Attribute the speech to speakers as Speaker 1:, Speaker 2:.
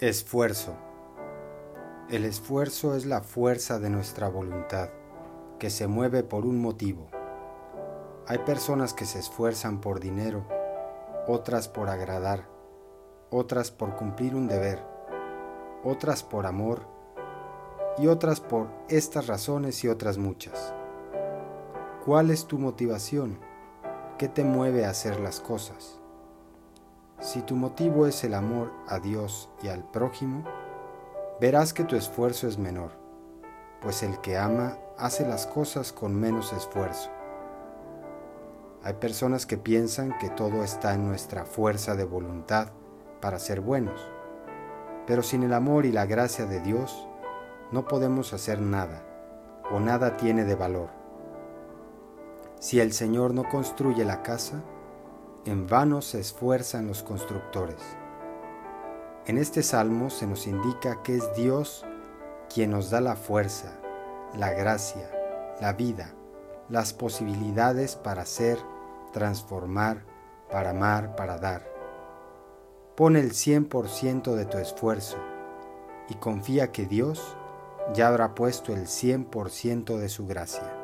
Speaker 1: Esfuerzo. El esfuerzo es la fuerza de nuestra voluntad, que se mueve por un motivo. Hay personas que se esfuerzan por dinero, otras por agradar, otras por cumplir un deber, otras por amor y otras por estas razones y otras muchas. ¿Cuál es tu motivación? ¿Qué te mueve a hacer las cosas? Si tu motivo es el amor a Dios y al prójimo, verás que tu esfuerzo es menor, pues el que ama hace las cosas con menos esfuerzo. Hay personas que piensan que todo está en nuestra fuerza de voluntad para ser buenos, pero sin el amor y la gracia de Dios no podemos hacer nada, o nada tiene de valor. Si el Señor no construye la casa, en vano se esfuerzan los constructores. En este salmo se nos indica que es Dios quien nos da la fuerza, la gracia, la vida, las posibilidades para ser, transformar, para amar, para dar. Pon el 100% de tu esfuerzo y confía que Dios ya habrá puesto el 100% de su gracia.